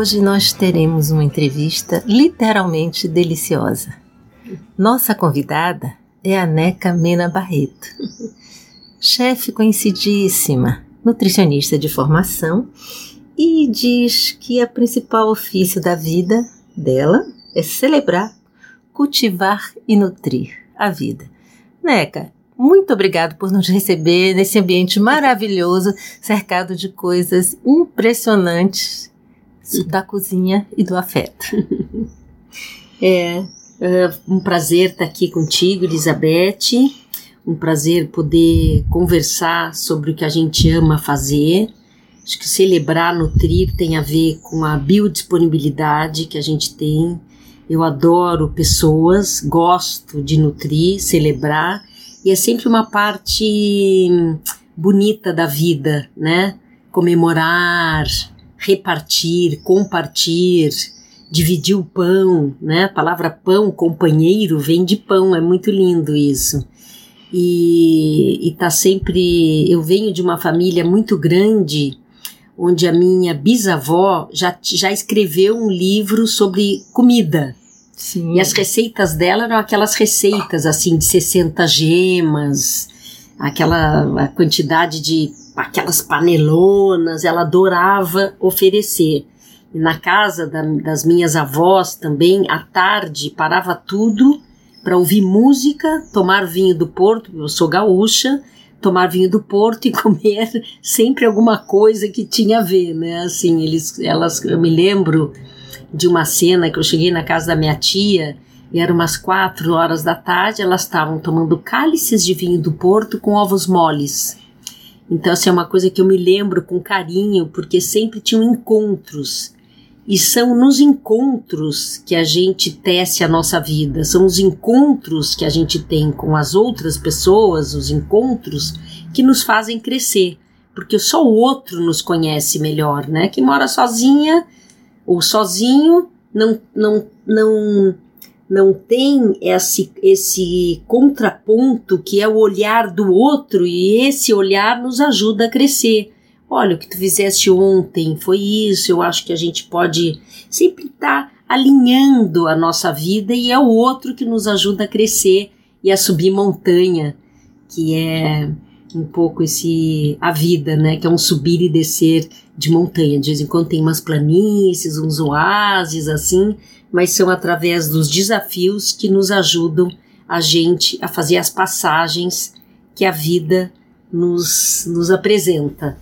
Hoje nós teremos uma entrevista literalmente deliciosa. Nossa convidada é a Neca Mena Barreto, chefe conhecidíssima, nutricionista de formação e diz que o principal ofício da vida dela é celebrar, cultivar e nutrir a vida. Neca, muito obrigado por nos receber nesse ambiente maravilhoso, cercado de coisas impressionantes da cozinha e do afeto. É, é um prazer estar aqui contigo, Elizabeth. Um prazer poder conversar sobre o que a gente ama fazer. Acho que celebrar, nutrir tem a ver com a biodisponibilidade que a gente tem. Eu adoro pessoas, gosto de nutrir, celebrar, e é sempre uma parte bonita da vida, né? Comemorar, repartir, compartilhar, dividir o pão, né? A palavra pão, companheiro, vem de pão, é muito lindo isso. E, e tá sempre. Eu venho de uma família muito grande, onde a minha bisavó já, já escreveu um livro sobre comida. Sim. E as receitas dela eram aquelas receitas assim de 60 gemas, aquela quantidade de aquelas panelonas, ela adorava oferecer. E na casa da, das minhas avós também, à tarde, parava tudo para ouvir música, tomar vinho do Porto, eu sou gaúcha, tomar vinho do Porto e comer sempre alguma coisa que tinha a ver, né? Assim, eles, elas, eu me lembro de uma cena que eu cheguei na casa da minha tia e eram umas quatro horas da tarde, elas estavam tomando cálices de vinho do Porto com ovos moles. Então, assim, é uma coisa que eu me lembro com carinho, porque sempre tinham encontros. E são nos encontros que a gente tece a nossa vida, são os encontros que a gente tem com as outras pessoas, os encontros que nos fazem crescer, porque só o outro nos conhece melhor, né? Quem mora sozinha ou sozinho não, não, não não tem esse, esse contraponto que é o olhar do outro e esse olhar nos ajuda a crescer. Olha, o que tu fizeste ontem foi isso, eu acho que a gente pode sempre estar tá alinhando a nossa vida e é o outro que nos ajuda a crescer e a subir montanha, que é um pouco esse a vida, né, que é um subir e descer de montanha. De vez em quando tem umas planícies, uns oásis assim, mas são através dos desafios que nos ajudam a gente a fazer as passagens que a vida nos, nos apresenta.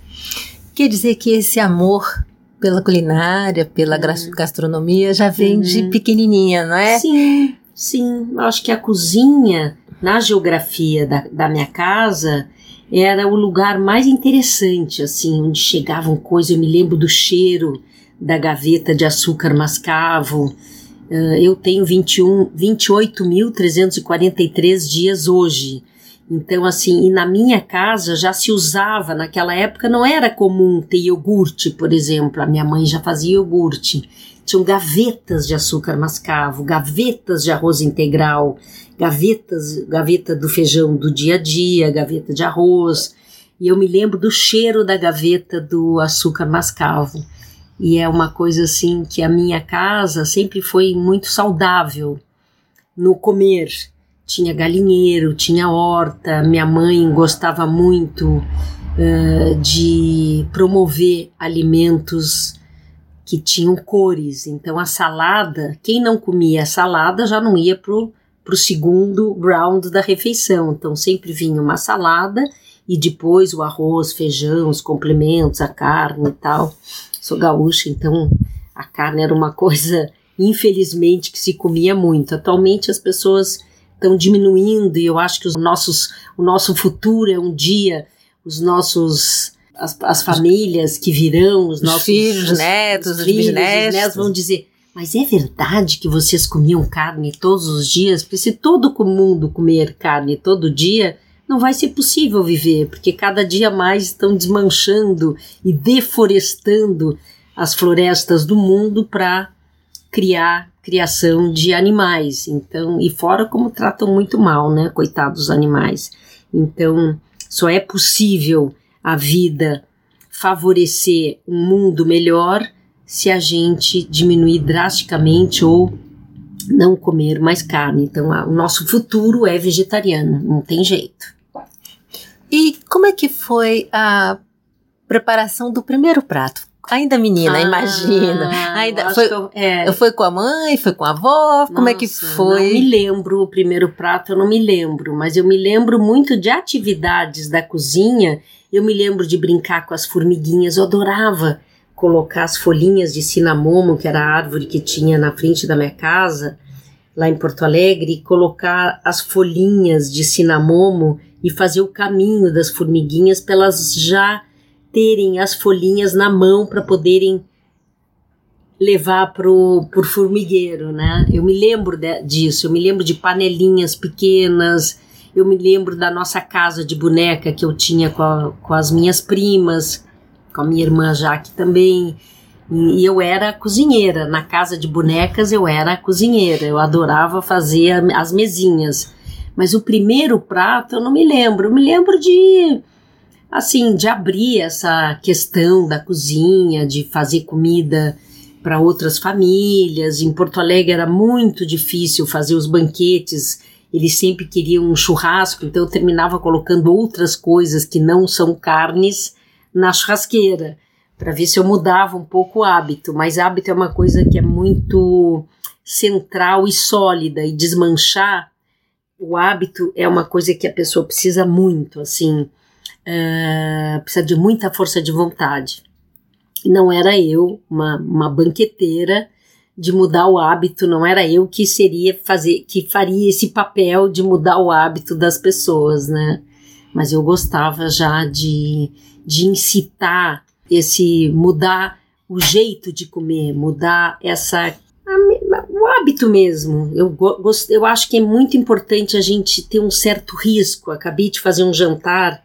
Quer dizer que esse amor pela culinária, pela uhum. gastronomia já vem uhum. de pequenininha, não é? Sim, sim. Acho que a cozinha, na geografia da, da minha casa, era o lugar mais interessante, assim, onde chegavam coisas. Eu me lembro do cheiro da gaveta de açúcar mascavo, eu tenho 21, 28.343 dias hoje. Então, assim, e na minha casa já se usava, naquela época não era comum ter iogurte, por exemplo. A minha mãe já fazia iogurte. Tinham gavetas de açúcar mascavo, gavetas de arroz integral, gavetas, gaveta do feijão do dia a dia, gaveta de arroz. E eu me lembro do cheiro da gaveta do açúcar mascavo. E é uma coisa assim que a minha casa sempre foi muito saudável no comer. Tinha galinheiro, tinha horta, minha mãe gostava muito uh, de promover alimentos que tinham cores. Então a salada, quem não comia a salada já não ia pro, pro segundo round da refeição. Então sempre vinha uma salada e depois o arroz, feijão, os complementos, a carne e tal. Sou gaúcha, então a carne era uma coisa, infelizmente, que se comia muito. Atualmente as pessoas estão diminuindo e eu acho que os nossos, o nosso futuro é um dia os nossos as, as famílias que virão, os, os nossos filhos, os, netos, os, os filhos, bisnetos. netos vão dizer mas é verdade que vocês comiam carne todos os dias? Porque se todo mundo comer carne todo dia, não vai ser possível viver, porque cada dia mais estão desmanchando e deforestando as florestas do mundo para criar criação de animais. Então, e fora como tratam muito mal, né, coitados dos animais. Então, só é possível a vida favorecer um mundo melhor se a gente diminuir drasticamente ou não comer mais carne. Então, o nosso futuro é vegetariano, não tem jeito. E como é que foi a preparação do primeiro prato? Ainda menina, ah, imagina. Ainda foi, eu, é. foi com a mãe, foi com a avó, Nossa, como é que foi? Não me lembro o primeiro prato, eu não me lembro, mas eu me lembro muito de atividades da cozinha. Eu me lembro de brincar com as formiguinhas, eu adorava colocar as folhinhas de cinamomo, que era a árvore que tinha na frente da minha casa, lá em Porto Alegre, e colocar as folhinhas de cinamomo e fazer o caminho das formiguinhas para elas já terem as folhinhas na mão para poderem levar pro, pro formigueiro, né? Eu me lembro de, disso, eu me lembro de panelinhas pequenas, eu me lembro da nossa casa de boneca que eu tinha com, a, com as minhas primas, com a minha irmã Jaque também. E eu era cozinheira. Na casa de bonecas eu era cozinheira. Eu adorava fazer as mesinhas. Mas o primeiro prato eu não me lembro. Eu me lembro de assim, de abrir essa questão da cozinha, de fazer comida para outras famílias. Em Porto Alegre era muito difícil fazer os banquetes. Eles sempre queriam um churrasco, então eu terminava colocando outras coisas que não são carnes na churrasqueira, para ver se eu mudava um pouco o hábito. Mas hábito é uma coisa que é muito central e sólida, e desmanchar o hábito é uma coisa que a pessoa precisa muito, assim, uh, precisa de muita força de vontade. Não era eu, uma, uma banqueteira, de mudar o hábito, não era eu que seria fazer, que faria esse papel de mudar o hábito das pessoas, né? Mas eu gostava já de de incitar esse mudar o jeito de comer, mudar essa o hábito mesmo. Eu, gost, eu acho que é muito importante a gente ter um certo risco. Acabei de fazer um jantar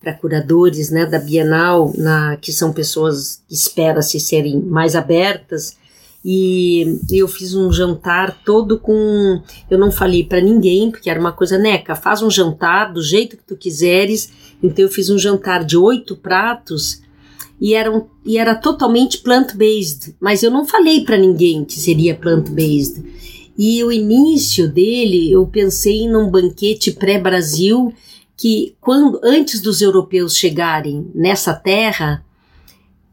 para curadores né, da Bienal, na, que são pessoas que espera-se serem mais abertas, e eu fiz um jantar todo com. Eu não falei para ninguém, porque era uma coisa, Neca, faz um jantar do jeito que tu quiseres. Então eu fiz um jantar de oito pratos e era, um, e era totalmente plant-based, mas eu não falei para ninguém que seria plant-based. E o início dele, eu pensei num banquete pré-Brasil que quando antes dos europeus chegarem nessa terra,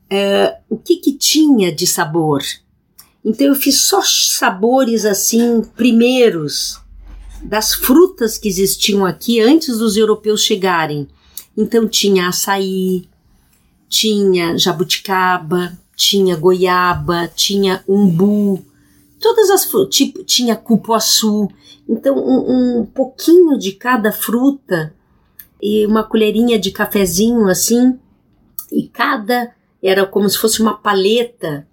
é, o que, que tinha de sabor? Então eu fiz só sabores assim primeiros das frutas que existiam aqui antes dos europeus chegarem. Então tinha açaí, tinha jabuticaba, tinha goiaba, tinha umbu, todas as frutas, tipo, tinha cupuaçu. Então um, um pouquinho de cada fruta e uma colherinha de cafezinho assim, e cada era como se fosse uma paleta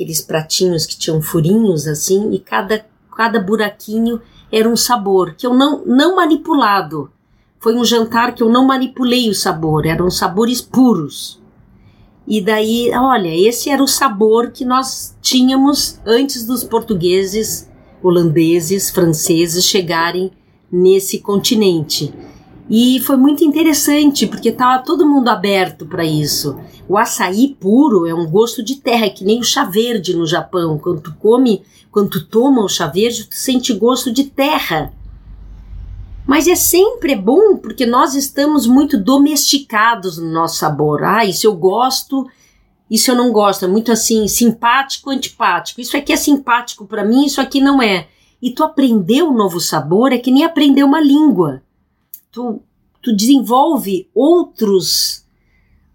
aqueles pratinhos que tinham furinhos assim, e cada, cada buraquinho era um sabor que eu não, não manipulado. Foi um jantar que eu não manipulei o sabor, eram sabores puros. E daí, olha, esse era o sabor que nós tínhamos antes dos portugueses, holandeses, franceses chegarem nesse continente. E foi muito interessante, porque estava todo mundo aberto para isso. O açaí puro é um gosto de terra, é que nem o chá verde no Japão. Quando tu come, quando tu toma o chá verde, tu sente gosto de terra. Mas é sempre bom porque nós estamos muito domesticados no nosso sabor. Ah, isso eu gosto, isso eu não gosto. É muito assim, simpático, antipático. Isso aqui é simpático para mim, isso aqui não é. E tu aprender um novo sabor é que nem aprender uma língua tu tu desenvolve outros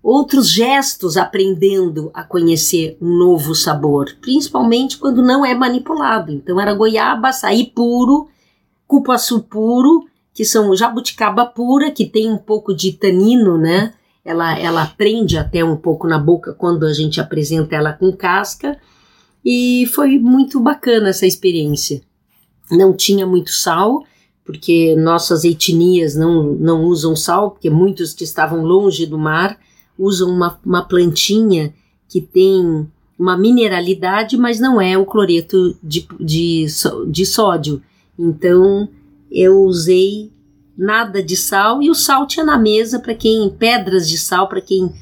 outros gestos aprendendo a conhecer um novo sabor, principalmente quando não é manipulado. Então era goiaba, açaí puro, cupuaçu puro, que são jabuticaba pura, que tem um pouco de tanino, né? Ela, ela prende até um pouco na boca quando a gente apresenta ela com casca. E foi muito bacana essa experiência. Não tinha muito sal, porque nossas etnias não, não usam sal, porque muitos que estavam longe do mar usam uma, uma plantinha que tem uma mineralidade, mas não é o cloreto de, de, de sódio. Então eu usei nada de sal e o sal tinha na mesa para quem pedras de sal para quem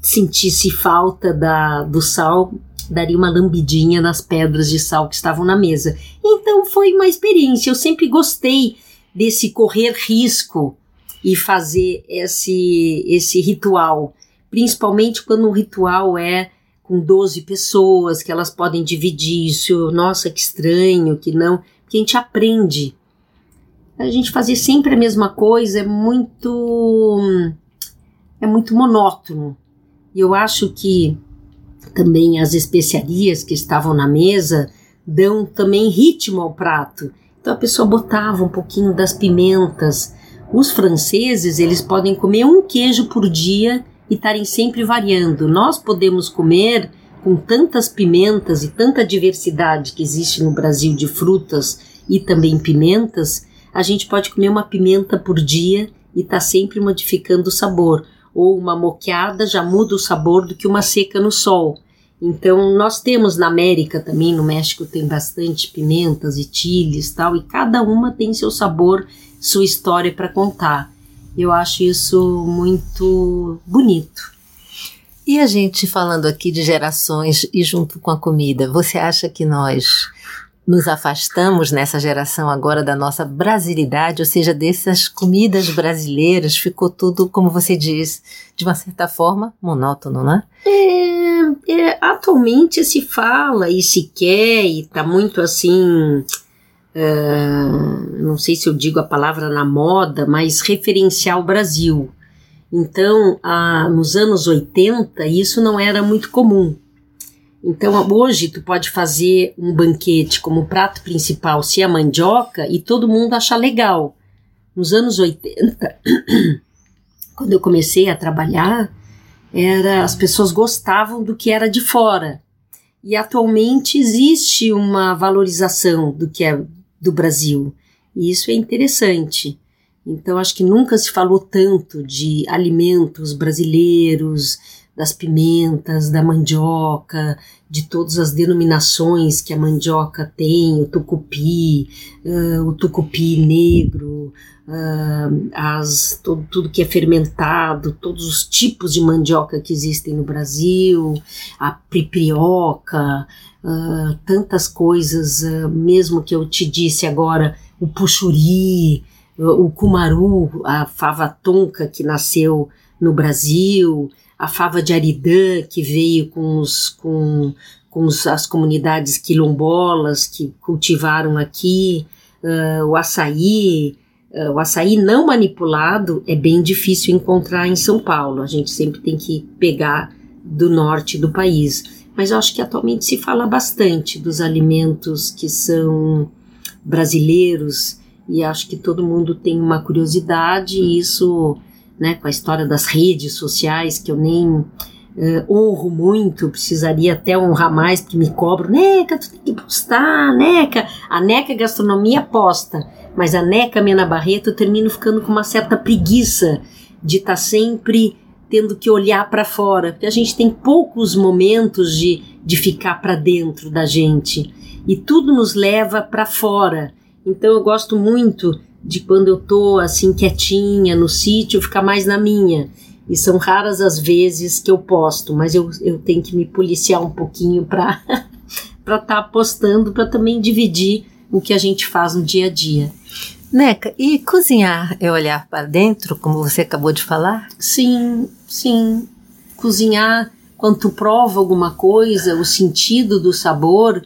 sentisse falta da, do sal daria uma lambidinha nas pedras de sal que estavam na mesa. Então foi uma experiência. Eu sempre gostei desse correr risco e fazer esse, esse ritual, principalmente quando o ritual é com 12 pessoas, que elas podem dividir isso, nossa, que estranho, que não, porque a gente aprende. A gente fazer sempre a mesma coisa é muito é muito monótono. E eu acho que também as especiarias que estavam na mesa dão também ritmo ao prato. Então a pessoa botava um pouquinho das pimentas, os franceses, eles podem comer um queijo por dia e estarem sempre variando. Nós podemos comer com tantas pimentas e tanta diversidade que existe no Brasil de frutas e também pimentas, a gente pode comer uma pimenta por dia e está sempre modificando o sabor. Ou uma moqueada já muda o sabor do que uma seca no sol. Então, nós temos na América também, no México tem bastante pimentas e chiles tal, e cada uma tem seu sabor sua história para contar. Eu acho isso muito bonito. E a gente falando aqui de gerações e junto com a comida, você acha que nós nos afastamos nessa geração agora da nossa brasilidade, ou seja, dessas comidas brasileiras, ficou tudo, como você diz, de uma certa forma monótono, né? É, é, atualmente se fala e se quer e tá muito assim uh, não sei se eu digo a palavra na moda, mas referenciar o Brasil. Então, uh, nos anos 80, isso não era muito comum. Então, hoje, tu pode fazer um banquete como prato principal se a mandioca e todo mundo achar legal. Nos anos 80, quando eu comecei a trabalhar, era as pessoas gostavam do que era de fora. E atualmente existe uma valorização do que é do Brasil. E isso é interessante. Então, acho que nunca se falou tanto de alimentos brasileiros, das pimentas, da mandioca, de todas as denominações que a mandioca tem, o tucupi, uh, o tucupi negro, uh, as, todo, tudo que é fermentado, todos os tipos de mandioca que existem no Brasil, a priprioca, uh, tantas coisas, mesmo que eu te disse agora, o puxuri, o cumaru, a fava tonka que nasceu no Brasil, a fava de Aridã que veio com, os, com, com os, as comunidades quilombolas que cultivaram aqui, uh, o açaí, uh, o açaí não manipulado é bem difícil encontrar em São Paulo. A gente sempre tem que pegar do norte do país mas eu acho que atualmente se fala bastante dos alimentos que são brasileiros e acho que todo mundo tem uma curiosidade e isso, né, com a história das redes sociais que eu nem uh, honro muito, precisaria até honrar mais porque me cobro, Neca, tu tem que postar, Neca, a Neca Gastronomia posta, mas a Neca Mena Barreto eu termino ficando com uma certa preguiça de estar tá sempre tendo que olhar para fora, porque a gente tem poucos momentos de, de ficar para dentro da gente e tudo nos leva para fora. Então eu gosto muito de quando eu tô assim quietinha no sítio, ficar mais na minha. E são raras as vezes que eu posto, mas eu, eu tenho que me policiar um pouquinho para estar tá postando, para também dividir o que a gente faz no dia a dia. Neca, e cozinhar é olhar para dentro, como você acabou de falar? Sim, sim. Cozinhar, quando tu prova alguma coisa, o sentido do sabor,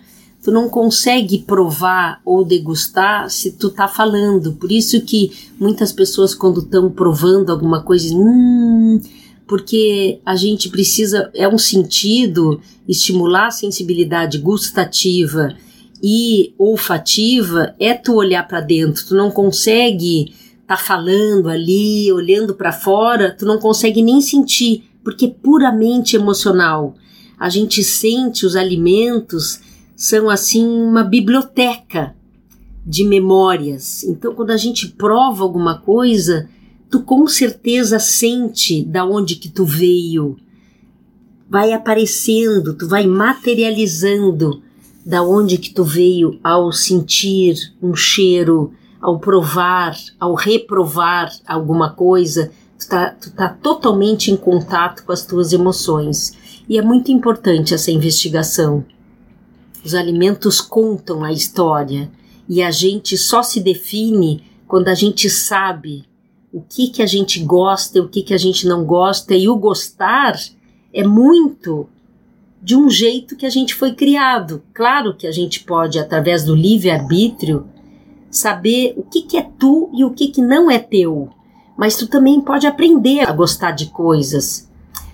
tu não consegue provar ou degustar se tu tá falando. Por isso que muitas pessoas quando estão provando alguma coisa, hum, porque a gente precisa é um sentido estimular a sensibilidade gustativa e olfativa é tu olhar para dentro, tu não consegue tá falando ali, olhando para fora, tu não consegue nem sentir, porque é puramente emocional. A gente sente os alimentos são assim uma biblioteca de memórias. Então, quando a gente prova alguma coisa, tu com certeza sente da onde que tu veio. Vai aparecendo, tu vai materializando da onde que tu veio ao sentir um cheiro, ao provar, ao reprovar alguma coisa, tu tá, tu tá totalmente em contato com as tuas emoções. E é muito importante essa investigação. Os alimentos contam a história e a gente só se define quando a gente sabe o que que a gente gosta e o que que a gente não gosta e o gostar é muito de um jeito que a gente foi criado. Claro que a gente pode através do livre arbítrio saber o que, que é tu e o que, que não é teu. Mas tu também pode aprender a gostar de coisas.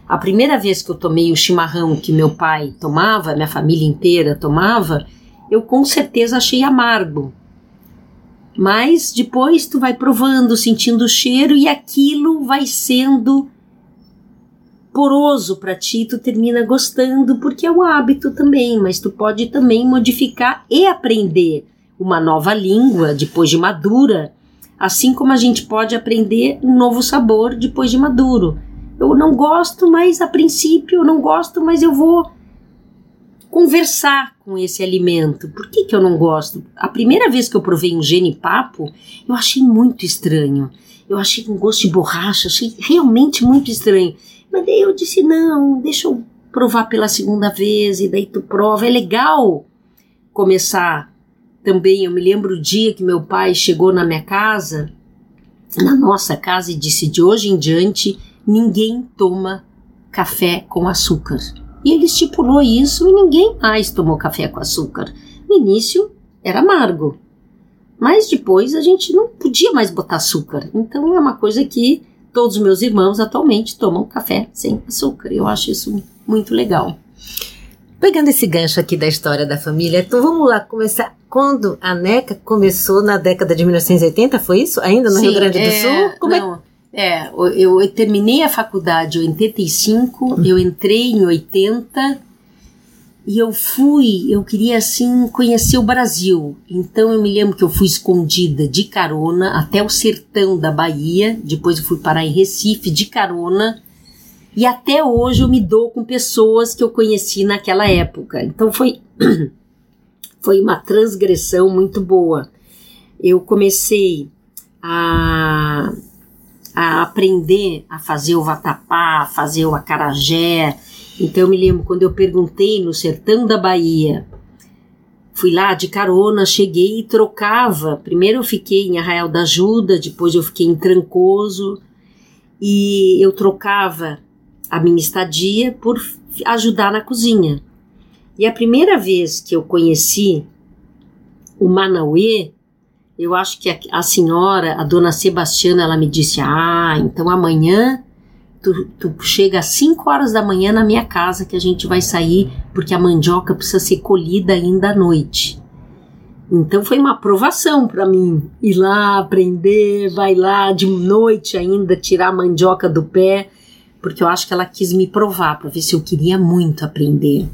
A primeira vez que eu tomei o chimarrão que meu pai tomava, minha família inteira tomava, eu com certeza achei amargo. Mas depois tu vai provando, sentindo o cheiro e aquilo vai sendo poroso para ti, tu termina gostando porque é um hábito também, mas tu pode também modificar e aprender uma nova língua depois de madura, assim como a gente pode aprender um novo sabor depois de maduro. Eu não gosto, mas a princípio eu não gosto, mas eu vou conversar com esse alimento. Por que, que eu não gosto? A primeira vez que eu provei um genipapo, eu achei muito estranho. Eu achei um gosto de borracha, achei realmente muito estranho. Mas daí eu disse: não, deixa eu provar pela segunda vez, e daí tu prova. É legal começar também, eu me lembro o dia que meu pai chegou na minha casa, na nossa casa, e disse: de hoje em diante, ninguém toma café com açúcar. E ele estipulou isso e ninguém mais tomou café com açúcar. No início era amargo, mas depois a gente não podia mais botar açúcar. Então é uma coisa que todos os meus irmãos atualmente tomam café sem açúcar. Eu acho isso muito legal. Pegando esse gancho aqui da história da família, então vamos lá começar. Quando a NECA começou na década de 1980, foi isso? Ainda no Sim, Rio Grande do é, Sul? Como é não, é? É eu, eu, terminei a faculdade em 85, hum. eu entrei em 80 e eu fui, eu queria assim conhecer o Brasil. Então eu me lembro que eu fui escondida de carona até o sertão da Bahia, depois eu fui parar em Recife de carona e até hoje eu me dou com pessoas que eu conheci naquela época. Então foi, foi uma transgressão muito boa. Eu comecei a, a aprender a fazer o vatapá, a fazer o acarajé. Então eu me lembro quando eu perguntei no sertão da Bahia, fui lá de carona, cheguei e trocava. Primeiro eu fiquei em Arraial da Ajuda, depois eu fiquei em Trancoso e eu trocava a minha estadia por ajudar na cozinha. E a primeira vez que eu conheci o Manauê, eu acho que a, a senhora, a dona Sebastiana, ela me disse: Ah, então amanhã tu, tu chega às 5 horas da manhã na minha casa que a gente vai sair, porque a mandioca precisa ser colhida ainda à noite. Então foi uma aprovação para mim ir lá aprender, vai lá de noite ainda tirar a mandioca do pé porque eu acho que ela quis me provar para ver se eu queria muito aprender.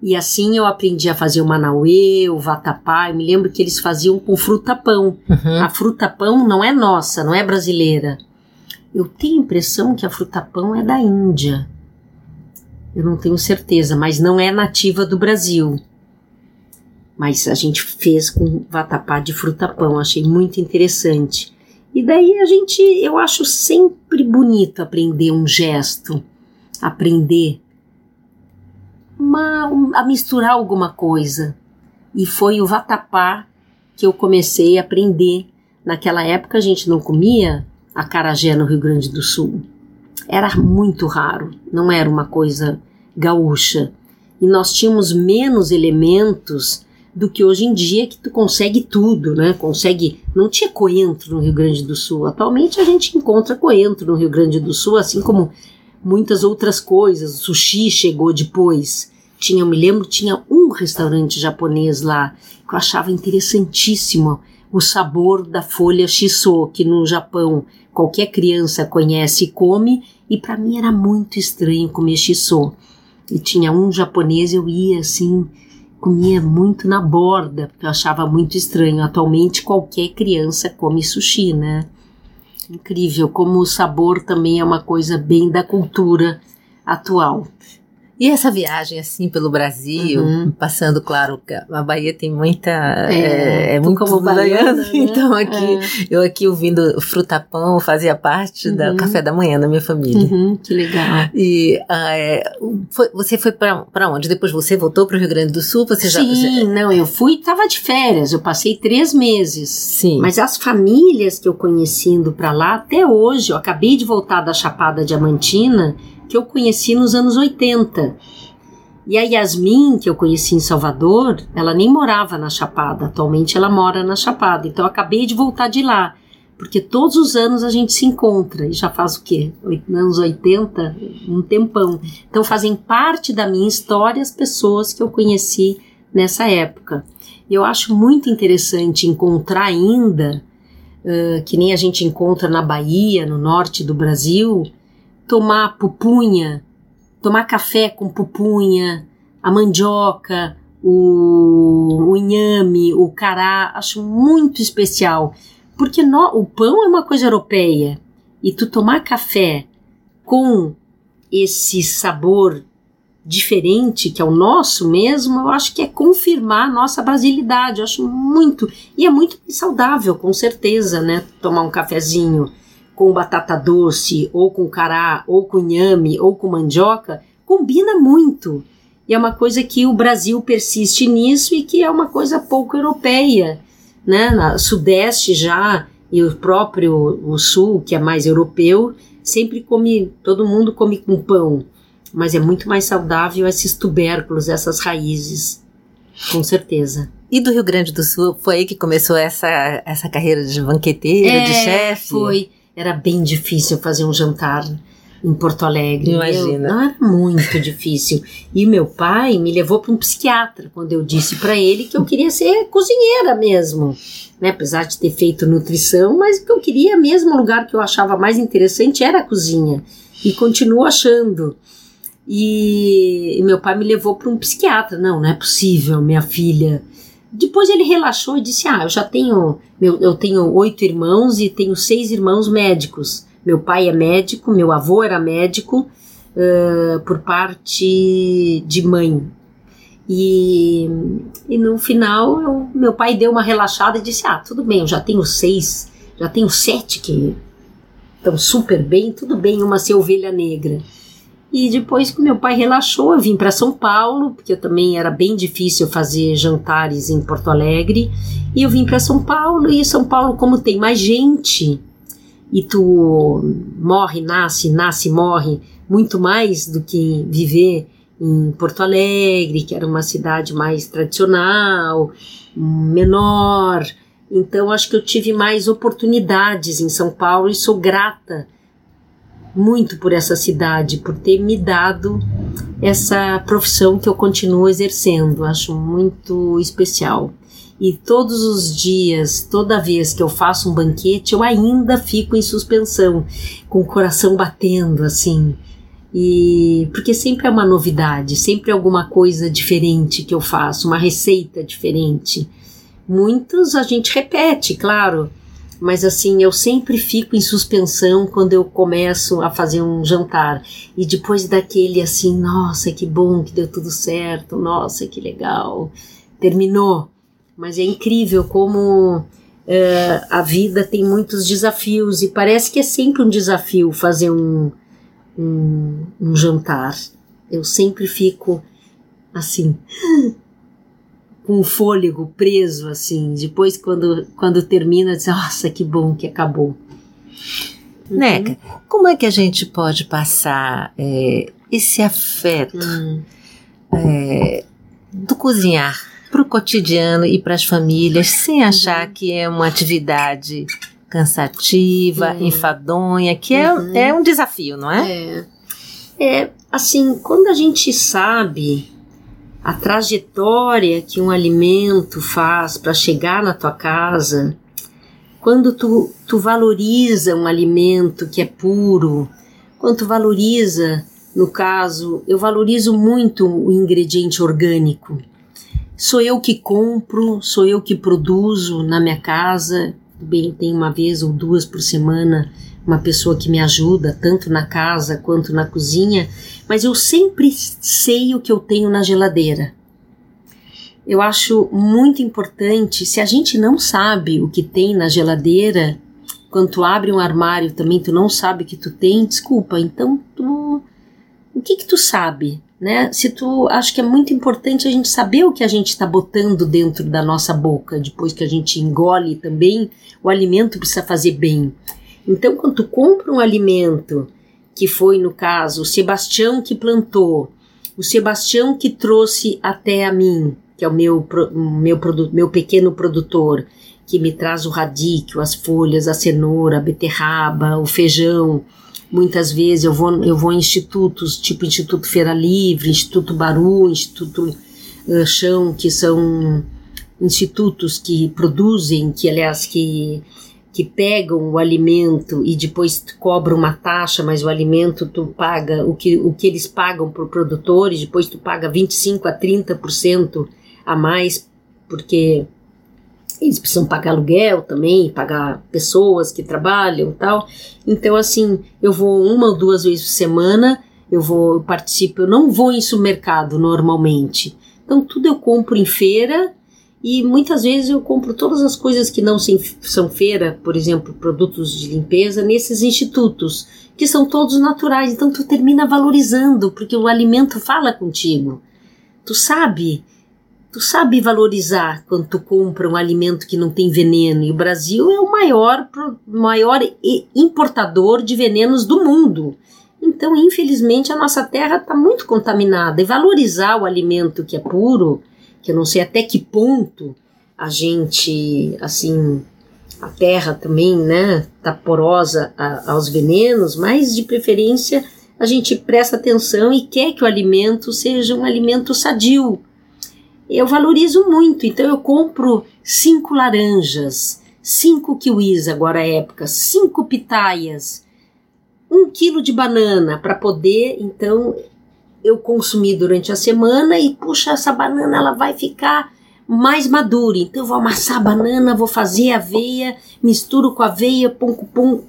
E assim eu aprendi a fazer o manauê, o vatapá. Eu me lembro que eles faziam com fruta-pão. Uhum. A fruta-pão não é nossa, não é brasileira. Eu tenho a impressão que a fruta-pão é da Índia. Eu não tenho certeza, mas não é nativa do Brasil. Mas a gente fez com vatapá de fruta-pão, achei muito interessante. E daí a gente, eu acho sempre bonito aprender um gesto, aprender uma, um, a misturar alguma coisa. E foi o vatapá que eu comecei a aprender. Naquela época a gente não comia acarajé no Rio Grande do Sul. Era muito raro, não era uma coisa gaúcha. E nós tínhamos menos elementos do que hoje em dia que tu consegue tudo, né? Consegue. Não tinha coentro no Rio Grande do Sul. Atualmente a gente encontra coentro no Rio Grande do Sul, assim como muitas outras coisas. O sushi chegou depois. Tinha, eu me lembro, tinha um restaurante japonês lá que eu achava interessantíssimo o sabor da folha shiso, que no Japão qualquer criança conhece e come, e para mim era muito estranho comer shiso. E tinha um japonês, eu ia assim, comia muito na borda, porque eu achava muito estranho. Atualmente qualquer criança come sushi, né? Incrível como o sabor também é uma coisa bem da cultura atual. E essa viagem assim pelo Brasil, uhum. passando, claro, a Bahia tem muita. É, é, é muito como baiana, né? Então aqui, é. eu aqui ouvindo frutapão fazia parte uhum. do café da manhã da minha família. Uhum, que legal. E é, foi, você foi para onde? Depois você voltou para o Rio Grande do Sul? Você já, Sim, já... não, eu fui, estava de férias, eu passei três meses. Sim. Mas as famílias que eu conheci indo para lá, até hoje, eu acabei de voltar da Chapada Diamantina que eu conheci nos anos 80. E a Yasmin, que eu conheci em Salvador, ela nem morava na Chapada, atualmente ela mora na Chapada. Então eu acabei de voltar de lá, porque todos os anos a gente se encontra, e já faz o quê? Anos 80, um tempão. Então fazem parte da minha história as pessoas que eu conheci nessa época. E eu acho muito interessante encontrar ainda, uh, que nem a gente encontra na Bahia, no norte do Brasil, tomar pupunha, tomar café com pupunha, a mandioca, o, o inhame, o cará, acho muito especial. Porque no, o pão é uma coisa europeia e tu tomar café com esse sabor diferente, que é o nosso mesmo, eu acho que é confirmar a nossa brasilidade. Eu acho muito. E é muito saudável, com certeza, né? Tomar um cafezinho com batata doce, ou com cará, ou com nhame, ou com mandioca, combina muito. E é uma coisa que o Brasil persiste nisso e que é uma coisa pouco europeia, né? Na Sudeste já e o próprio o Sul, que é mais europeu, sempre come, todo mundo come com pão, mas é muito mais saudável esses tubérculos, essas raízes, com certeza. E do Rio Grande do Sul, foi aí que começou essa, essa carreira de banqueteira, é, de chefe? Foi era bem difícil fazer um jantar em Porto Alegre. Imagina. não era muito difícil. E meu pai me levou para um psiquiatra quando eu disse para ele que eu queria ser cozinheira mesmo. Né? Apesar de ter feito nutrição, mas que eu queria mesmo, o lugar que eu achava mais interessante era a cozinha. E continuo achando. E, e meu pai me levou para um psiquiatra. Não, não é possível, minha filha depois ele relaxou e disse: Ah, eu já tenho, meu, eu tenho oito irmãos e tenho seis irmãos médicos. Meu pai é médico, meu avô era médico uh, por parte de mãe. E, e no final, eu, meu pai deu uma relaxada e disse: Ah, tudo bem, eu já tenho seis, já tenho sete que estão super bem, tudo bem, uma ser ovelha negra. E depois que meu pai relaxou, eu vim para São Paulo, porque eu também era bem difícil fazer jantares em Porto Alegre. E eu vim para São Paulo, e São Paulo, como tem mais gente, e tu morre, nasce, nasce, morre, muito mais do que viver em Porto Alegre, que era uma cidade mais tradicional, menor. Então acho que eu tive mais oportunidades em São Paulo e sou grata muito por essa cidade, por ter me dado essa profissão que eu continuo exercendo. Acho muito especial. E todos os dias, toda vez que eu faço um banquete, eu ainda fico em suspensão, com o coração batendo assim. E porque sempre é uma novidade, sempre é alguma coisa diferente que eu faço, uma receita diferente. Muitos a gente repete, claro, mas assim, eu sempre fico em suspensão quando eu começo a fazer um jantar. E depois daquele assim, nossa, que bom que deu tudo certo, nossa, que legal, terminou. Mas é incrível como é, a vida tem muitos desafios e parece que é sempre um desafio fazer um, um, um jantar. Eu sempre fico assim com o fôlego preso, assim. Depois, quando, quando termina, diz, nossa, que bom que acabou. Uhum. Neca, como é que a gente pode passar é, esse afeto hum. é, do cozinhar para o cotidiano e para as famílias, sem achar uhum. que é uma atividade cansativa, uhum. enfadonha, que é, uhum. é um desafio, não é? É. É, assim, quando a gente sabe a trajetória que um alimento faz para chegar na tua casa, quando tu, tu valoriza um alimento que é puro, quando tu valoriza, no caso, eu valorizo muito o ingrediente orgânico. Sou eu que compro, sou eu que produzo na minha casa. Bem, tem uma vez ou duas por semana uma pessoa que me ajuda, tanto na casa quanto na cozinha, mas eu sempre sei o que eu tenho na geladeira. Eu acho muito importante, se a gente não sabe o que tem na geladeira, quando tu abre um armário também tu não sabe o que tu tem, desculpa, então tu o que que tu sabe, né? Se tu acho que é muito importante a gente saber o que a gente está botando dentro da nossa boca, depois que a gente engole também, o alimento precisa fazer bem. Então, quando tu compra um alimento, que foi no caso o Sebastião que plantou, o Sebastião que trouxe até a mim, que é o meu, meu, meu pequeno produtor, que me traz o radíquio, as folhas, a cenoura, a beterraba, o feijão. Muitas vezes eu vou, eu vou em institutos, tipo Instituto Feira Livre, Instituto Baru, Instituto uh, Chão, que são institutos que produzem, que aliás que que pegam o alimento e depois cobram uma taxa, mas o alimento tu paga o que, o que eles pagam para o produtor e depois tu paga 25 a 30% a mais, porque eles precisam pagar aluguel também, pagar pessoas que trabalham e tal. Então, assim, eu vou uma ou duas vezes por semana, eu vou, eu participo, eu não vou em supermercado normalmente. Então, tudo eu compro em feira e muitas vezes eu compro todas as coisas que não são feira, por exemplo, produtos de limpeza, nesses institutos, que são todos naturais. Então tu termina valorizando, porque o alimento fala contigo. Tu sabe, tu sabe valorizar quando tu compra um alimento que não tem veneno. E o Brasil é o maior, maior importador de venenos do mundo. Então, infelizmente, a nossa terra está muito contaminada. E valorizar o alimento que é puro que eu não sei até que ponto a gente, assim, a terra também, né, tá porosa a, aos venenos, mas de preferência a gente presta atenção e quer que o alimento seja um alimento sadio. Eu valorizo muito, então eu compro cinco laranjas, cinco kiwis agora é época, cinco pitaias, um quilo de banana para poder então eu consumi durante a semana e puxa, essa banana ela vai ficar mais madura. Então eu vou amassar a banana, vou fazer aveia, misturo com aveia, pum, pum,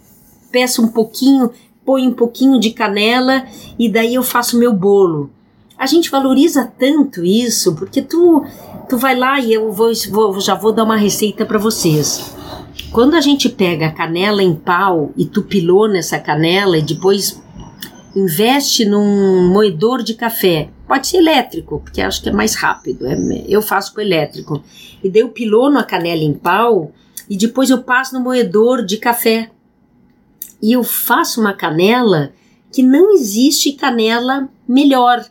peço um pouquinho, põe um pouquinho de canela e daí eu faço meu bolo. A gente valoriza tanto isso porque tu tu vai lá e eu vou, vou já vou dar uma receita para vocês. Quando a gente pega a canela em pau e tu pilou nessa canela e depois investe num moedor de café. Pode ser elétrico, porque acho que é mais rápido. É, eu faço com elétrico. E daí eu pilono a canela em pau e depois eu passo no moedor de café. E eu faço uma canela que não existe canela melhor.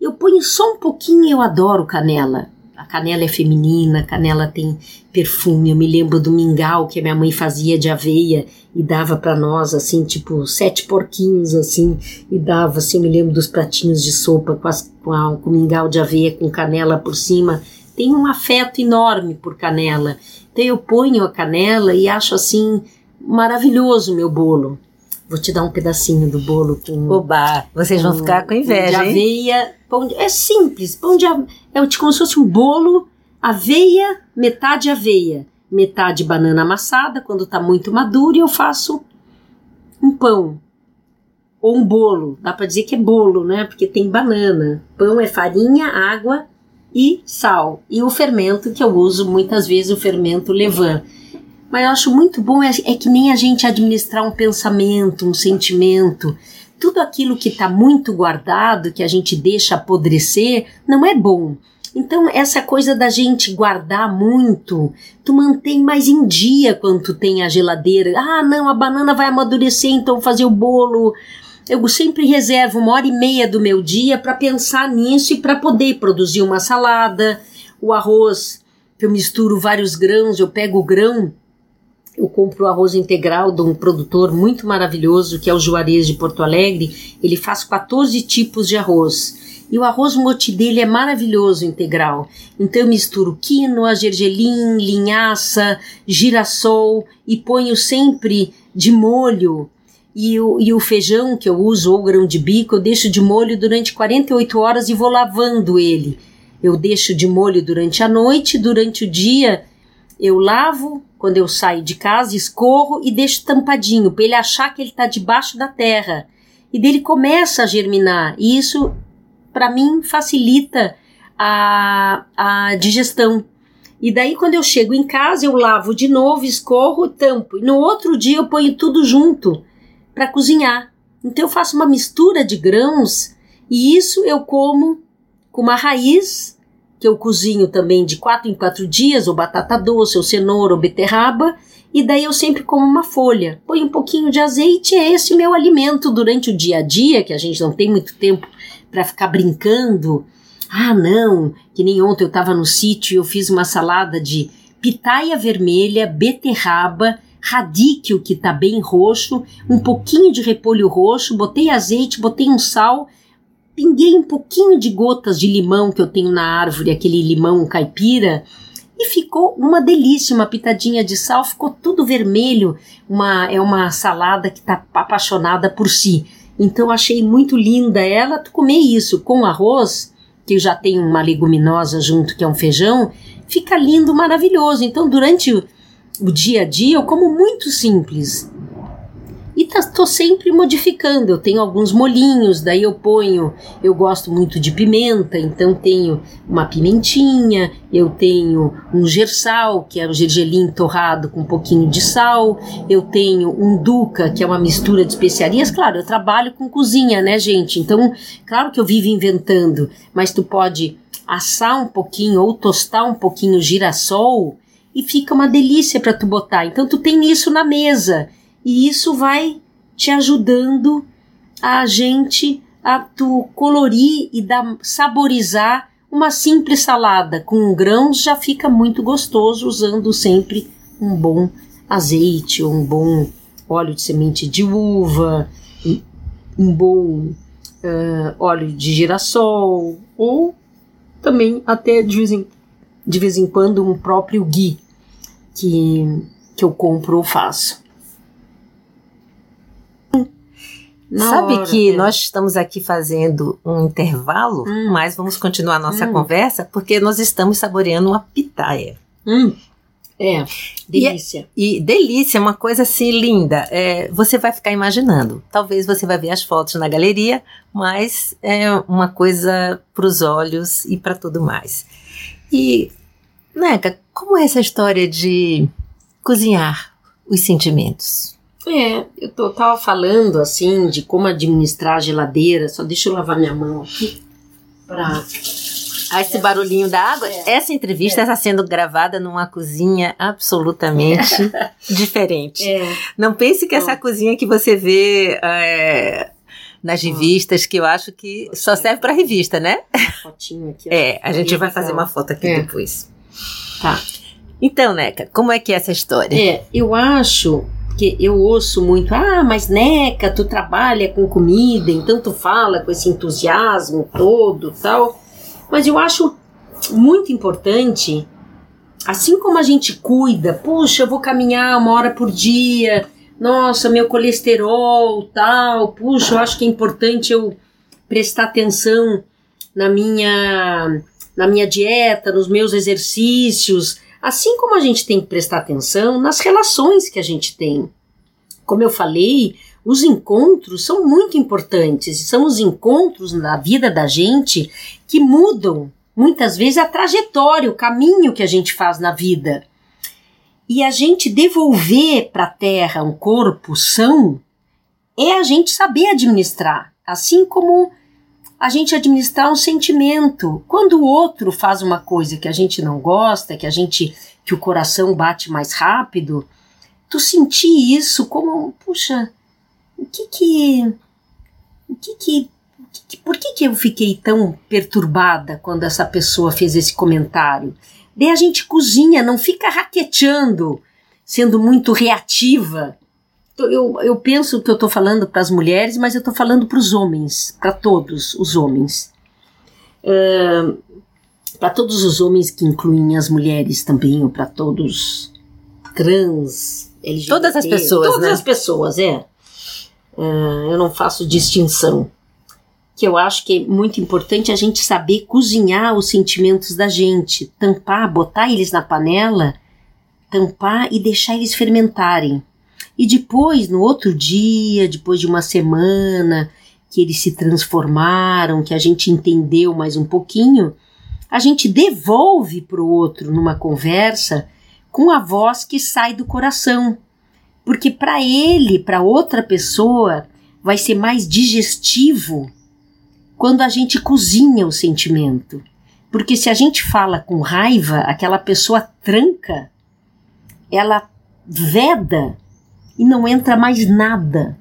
Eu ponho só um pouquinho eu adoro canela. A canela é feminina, a canela tem perfume. Eu me lembro do mingau que a minha mãe fazia de aveia e dava para nós, assim, tipo, sete porquinhos, assim, e dava, assim, eu me lembro dos pratinhos de sopa com, as, com, a, com mingau de aveia com canela por cima. Tem um afeto enorme por canela. Então eu ponho a canela e acho, assim, maravilhoso meu bolo. Vou te dar um pedacinho do bolo com. Oba! Vocês vão ficar com inveja. de aveia. Pão de, é simples. Pão de É como se fosse um bolo, aveia, metade aveia metade banana amassada, quando está muito maduro, e eu faço um pão ou um bolo. Dá para dizer que é bolo, né? Porque tem banana. Pão é farinha, água e sal. E o fermento que eu uso muitas vezes, o fermento levan. Mas eu acho muito bom é, é que nem a gente administrar um pensamento, um sentimento. Tudo aquilo que está muito guardado, que a gente deixa apodrecer, não é bom. Então, essa coisa da gente guardar muito, tu mantém mais em dia quando tu tem a geladeira. Ah, não, a banana vai amadurecer, então fazer o bolo. Eu sempre reservo uma hora e meia do meu dia para pensar nisso e para poder produzir uma salada, o arroz, que eu misturo vários grãos, eu pego o grão, eu compro o arroz integral de um produtor muito maravilhoso, que é o Juarez de Porto Alegre. Ele faz 14 tipos de arroz. E o arroz moti dele é maravilhoso integral. Então eu misturo quinoa, gergelim, linhaça, girassol e ponho sempre de molho. E o, e o feijão que eu uso, ou grão de bico, eu deixo de molho durante 48 horas e vou lavando ele. Eu deixo de molho durante a noite, durante o dia eu lavo quando eu saio de casa, escorro e deixo tampadinho para ele achar que ele está debaixo da terra. E dele começa a germinar. E isso para mim facilita a, a digestão. E daí, quando eu chego em casa, eu lavo de novo, escorro, tampo. E no outro dia eu ponho tudo junto para cozinhar. Então eu faço uma mistura de grãos e isso eu como com uma raiz que eu cozinho também de quatro em quatro dias, ou batata doce, ou cenoura, ou beterraba, e daí eu sempre como uma folha. Põe um pouquinho de azeite, é esse meu alimento durante o dia a dia, que a gente não tem muito tempo para ficar brincando. Ah, não, que nem ontem eu estava no sítio e eu fiz uma salada de pitaia vermelha, beterraba, radíquio que está bem roxo, um pouquinho de repolho roxo, botei azeite, botei um sal, pinguei um pouquinho de gotas de limão que eu tenho na árvore, aquele limão caipira, e ficou uma delícia, uma pitadinha de sal, ficou tudo vermelho. Uma é uma salada que está apaixonada por si. Então achei muito linda ela. Tu comer isso com arroz, que já tem uma leguminosa junto, que é um feijão, fica lindo, maravilhoso. Então durante o, dia a dia eu como muito simples. E tá, tô sempre modificando. Eu tenho alguns molinhos, daí eu ponho. Eu gosto muito de pimenta, então tenho uma pimentinha, eu tenho um gersal, que é o gergelim torrado com um pouquinho de sal, eu tenho um duca, que é uma mistura de especiarias. Claro, eu trabalho com cozinha, né, gente? Então, claro que eu vivo inventando, mas tu pode assar um pouquinho ou tostar um pouquinho girassol e fica uma delícia para tu botar. Então tu tem isso na mesa e isso vai te ajudando a gente a tu colorir e dar, saborizar uma simples salada com grãos já fica muito gostoso usando sempre um bom azeite um bom óleo de semente de uva, um bom uh, óleo de girassol ou também até de vez em, de vez em quando um próprio ghee que, que eu compro ou faço. Na Sabe hora, que é. nós estamos aqui fazendo um intervalo, hum. mas vamos continuar a nossa hum. conversa porque nós estamos saboreando uma pitaia. Hum. É, delícia. E, e, delícia, uma coisa assim linda. É, você vai ficar imaginando. Talvez você vai ver as fotos na galeria, mas é uma coisa para os olhos e para tudo mais. E, Neca, como é essa história de cozinhar os sentimentos? É, eu tô, tava falando assim de como administrar a geladeira. Só deixa eu lavar minha mão aqui pra. Ah, esse barulhinho da água. É. Essa entrevista está sendo gravada numa cozinha absolutamente diferente. É. Não pense que essa cozinha que você vê é, nas revistas, que eu acho que só serve para revista, né? Uma fotinho aqui. É, a gente vai fazer uma foto aqui é. depois. Tá. Então, Neca, como é que é essa história? É, eu acho porque eu ouço muito, ah, mas Neca, tu trabalha com comida, então tu fala com esse entusiasmo todo tal. Mas eu acho muito importante, assim como a gente cuida, puxa, eu vou caminhar uma hora por dia, nossa, meu colesterol tal, puxa, eu acho que é importante eu prestar atenção na minha, na minha dieta, nos meus exercícios, Assim como a gente tem que prestar atenção nas relações que a gente tem. Como eu falei, os encontros são muito importantes, são os encontros na vida da gente que mudam muitas vezes a trajetória, o caminho que a gente faz na vida. E a gente devolver para a Terra um corpo são é a gente saber administrar, assim como a gente administrar um sentimento. Quando o outro faz uma coisa que a gente não gosta, que a gente que o coração bate mais rápido, tu sentir isso como, puxa, o que que o que que por que, que eu fiquei tão perturbada quando essa pessoa fez esse comentário? Daí a gente cozinha, não fica raqueteando, sendo muito reativa. Eu, eu penso que eu estou falando para as mulheres, mas eu estou falando para os homens, para todos os homens. Uh, para todos os homens que incluem as mulheres também, ou para todos trans, LGBT. Todas as pessoas, Todas né? as pessoas, é. Uh, eu não faço distinção. Que eu acho que é muito importante a gente saber cozinhar os sentimentos da gente, tampar, botar eles na panela, tampar e deixar eles fermentarem. E depois, no outro dia, depois de uma semana, que eles se transformaram, que a gente entendeu mais um pouquinho, a gente devolve para o outro numa conversa com a voz que sai do coração. Porque para ele, para outra pessoa, vai ser mais digestivo quando a gente cozinha o sentimento. Porque se a gente fala com raiva, aquela pessoa tranca, ela veda e não entra mais nada.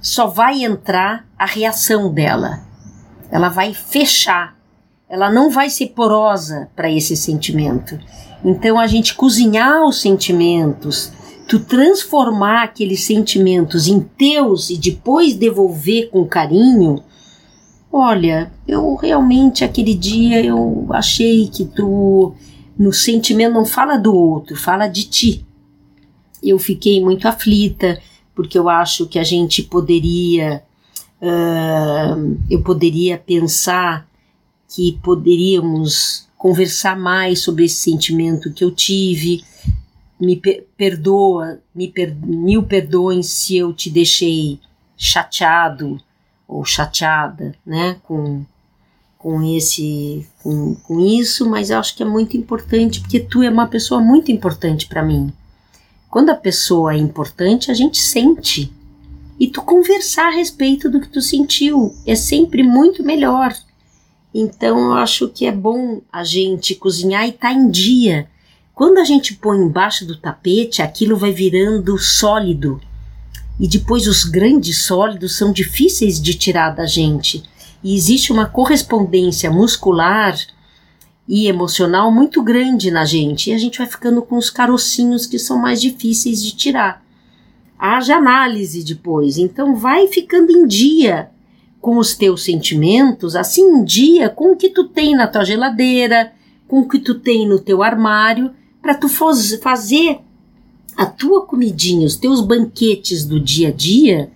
Só vai entrar a reação dela. Ela vai fechar. Ela não vai ser porosa para esse sentimento. Então a gente cozinhar os sentimentos, tu transformar aqueles sentimentos em teus e depois devolver com carinho. Olha, eu realmente aquele dia eu achei que tu no sentimento não fala do outro, fala de ti. Eu fiquei muito aflita porque eu acho que a gente poderia, uh, eu poderia pensar que poderíamos conversar mais sobre esse sentimento que eu tive. Me per perdoa, me per mil perdões se eu te deixei chateado ou chateada, né, com com esse com, com isso, mas eu acho que é muito importante porque tu é uma pessoa muito importante para mim. Quando a pessoa é importante, a gente sente. E tu conversar a respeito do que tu sentiu é sempre muito melhor. Então eu acho que é bom a gente cozinhar e estar tá em dia. Quando a gente põe embaixo do tapete, aquilo vai virando sólido. E depois os grandes sólidos são difíceis de tirar da gente. E existe uma correspondência muscular e emocional muito grande na gente. E a gente vai ficando com os carocinhos que são mais difíceis de tirar. Haja análise depois. Então vai ficando em dia com os teus sentimentos, assim um dia com o que tu tem na tua geladeira, com o que tu tem no teu armário, para tu fazer a tua comidinha, os teus banquetes do dia a dia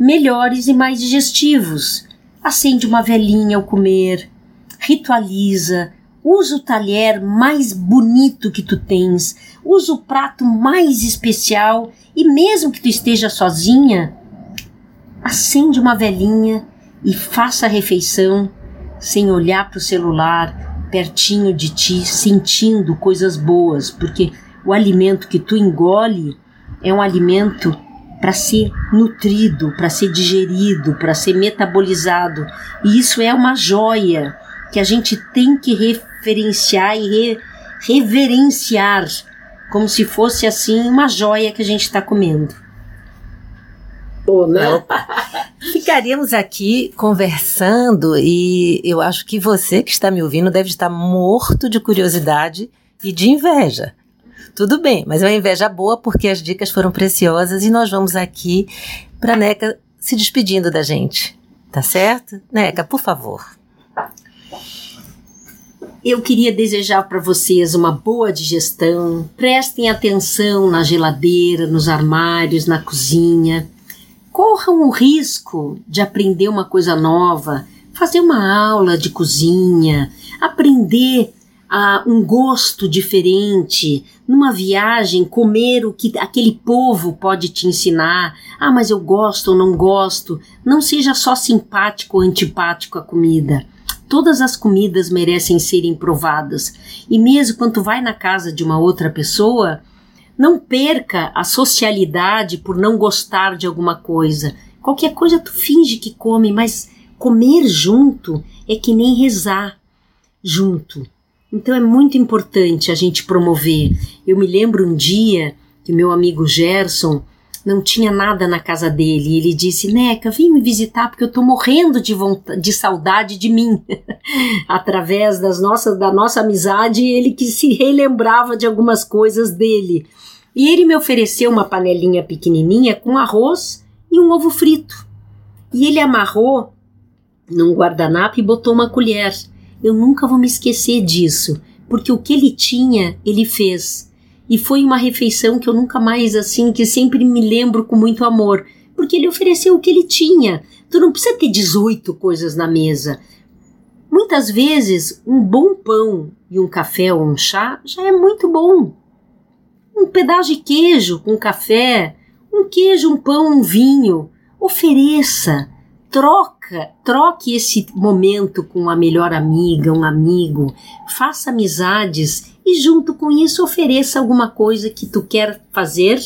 melhores e mais digestivos. Acende uma velhinha ao comer, ritualiza, usa o talher mais bonito que tu tens, usa o prato mais especial e mesmo que tu esteja sozinha, acende uma velhinha e faça a refeição sem olhar para o celular, pertinho de ti, sentindo coisas boas, porque o alimento que tu engole é um alimento para ser nutrido, para ser digerido, para ser metabolizado. E isso é uma joia que a gente tem que referenciar e re reverenciar, como se fosse assim uma joia que a gente está comendo. Oh, né? Ficaríamos aqui conversando e eu acho que você que está me ouvindo deve estar morto de curiosidade e de inveja. Tudo bem, mas é uma inveja boa porque as dicas foram preciosas e nós vamos aqui para Neca se despedindo da gente. Tá certo? Neca, por favor. Eu queria desejar para vocês uma boa digestão. Prestem atenção na geladeira, nos armários, na cozinha. Corram o risco de aprender uma coisa nova, fazer uma aula de cozinha, aprender a um gosto diferente, numa viagem, comer o que aquele povo pode te ensinar. Ah, mas eu gosto ou não gosto. Não seja só simpático ou antipático à comida. Todas as comidas merecem serem provadas. E mesmo quando vai na casa de uma outra pessoa, não perca a socialidade por não gostar de alguma coisa. Qualquer coisa tu finge que come, mas comer junto é que nem rezar junto. Então é muito importante a gente promover. Eu me lembro um dia que meu amigo Gerson não tinha nada na casa dele. Ele disse: Neca, vem me visitar porque eu tô morrendo de, vontade, de saudade de mim. Através das nossas, da nossa amizade, ele que se relembrava de algumas coisas dele. E ele me ofereceu uma panelinha pequenininha com arroz e um ovo frito. E ele amarrou num guardanapo e botou uma colher. Eu nunca vou me esquecer disso, porque o que ele tinha, ele fez e foi uma refeição que eu nunca mais, assim, que sempre me lembro com muito amor, porque ele ofereceu o que ele tinha. Tu não precisa ter 18 coisas na mesa. Muitas vezes, um bom pão e um café ou um chá já é muito bom. Um pedaço de queijo com café, um queijo, um pão, um vinho. Ofereça, troca, troque esse momento com a melhor amiga, um amigo, faça amizades e junto com isso ofereça alguma coisa que tu quer fazer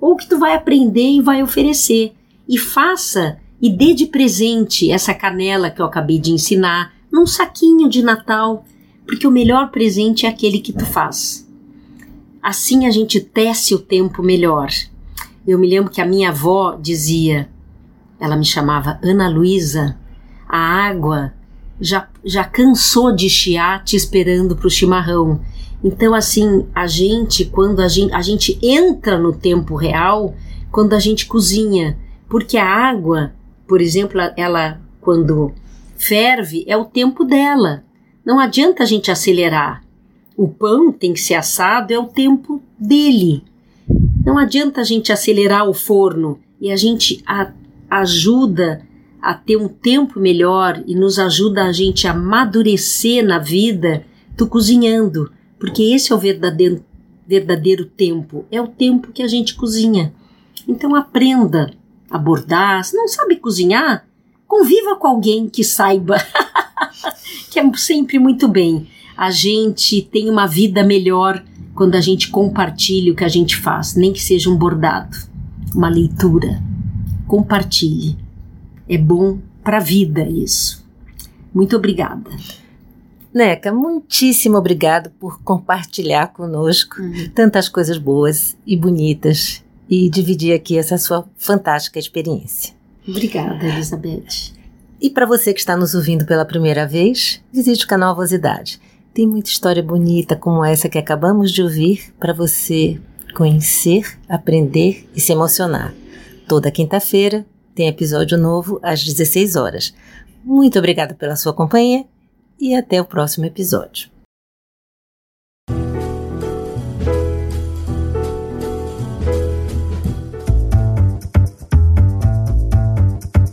ou que tu vai aprender e vai oferecer. E faça e dê de presente essa canela que eu acabei de ensinar num saquinho de Natal, porque o melhor presente é aquele que tu faz. Assim a gente tece o tempo melhor. Eu me lembro que a minha avó dizia, ela me chamava Ana Luísa, a água já, já cansou de chiar te esperando para o chimarrão. Então, assim, a gente, quando a gente, a gente entra no tempo real, quando a gente cozinha, porque a água, por exemplo, ela, quando ferve, é o tempo dela. Não adianta a gente acelerar. O pão tem que ser assado, é o tempo dele. Não adianta a gente acelerar o forno e a gente a, ajuda a ter um tempo melhor e nos ajuda a gente a amadurecer na vida, tu cozinhando porque esse é o verdadeiro, verdadeiro tempo, é o tempo que a gente cozinha. Então aprenda a bordar. Se não sabe cozinhar, conviva com alguém que saiba, que é sempre muito bem. A gente tem uma vida melhor quando a gente compartilha o que a gente faz, nem que seja um bordado, uma leitura. Compartilhe. É bom para a vida isso. Muito obrigada. Neca, muitíssimo obrigado por compartilhar conosco uhum. tantas coisas boas e bonitas e dividir aqui essa sua fantástica experiência. Obrigada, Elizabeth. E para você que está nos ouvindo pela primeira vez, visite o canal Avosidade. Tem muita história bonita como essa que acabamos de ouvir para você conhecer, aprender e se emocionar. Toda quinta-feira tem episódio novo às 16 horas. Muito obrigada pela sua companhia e até o próximo episódio.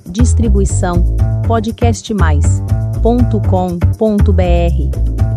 Distribuição podcastmais.com.br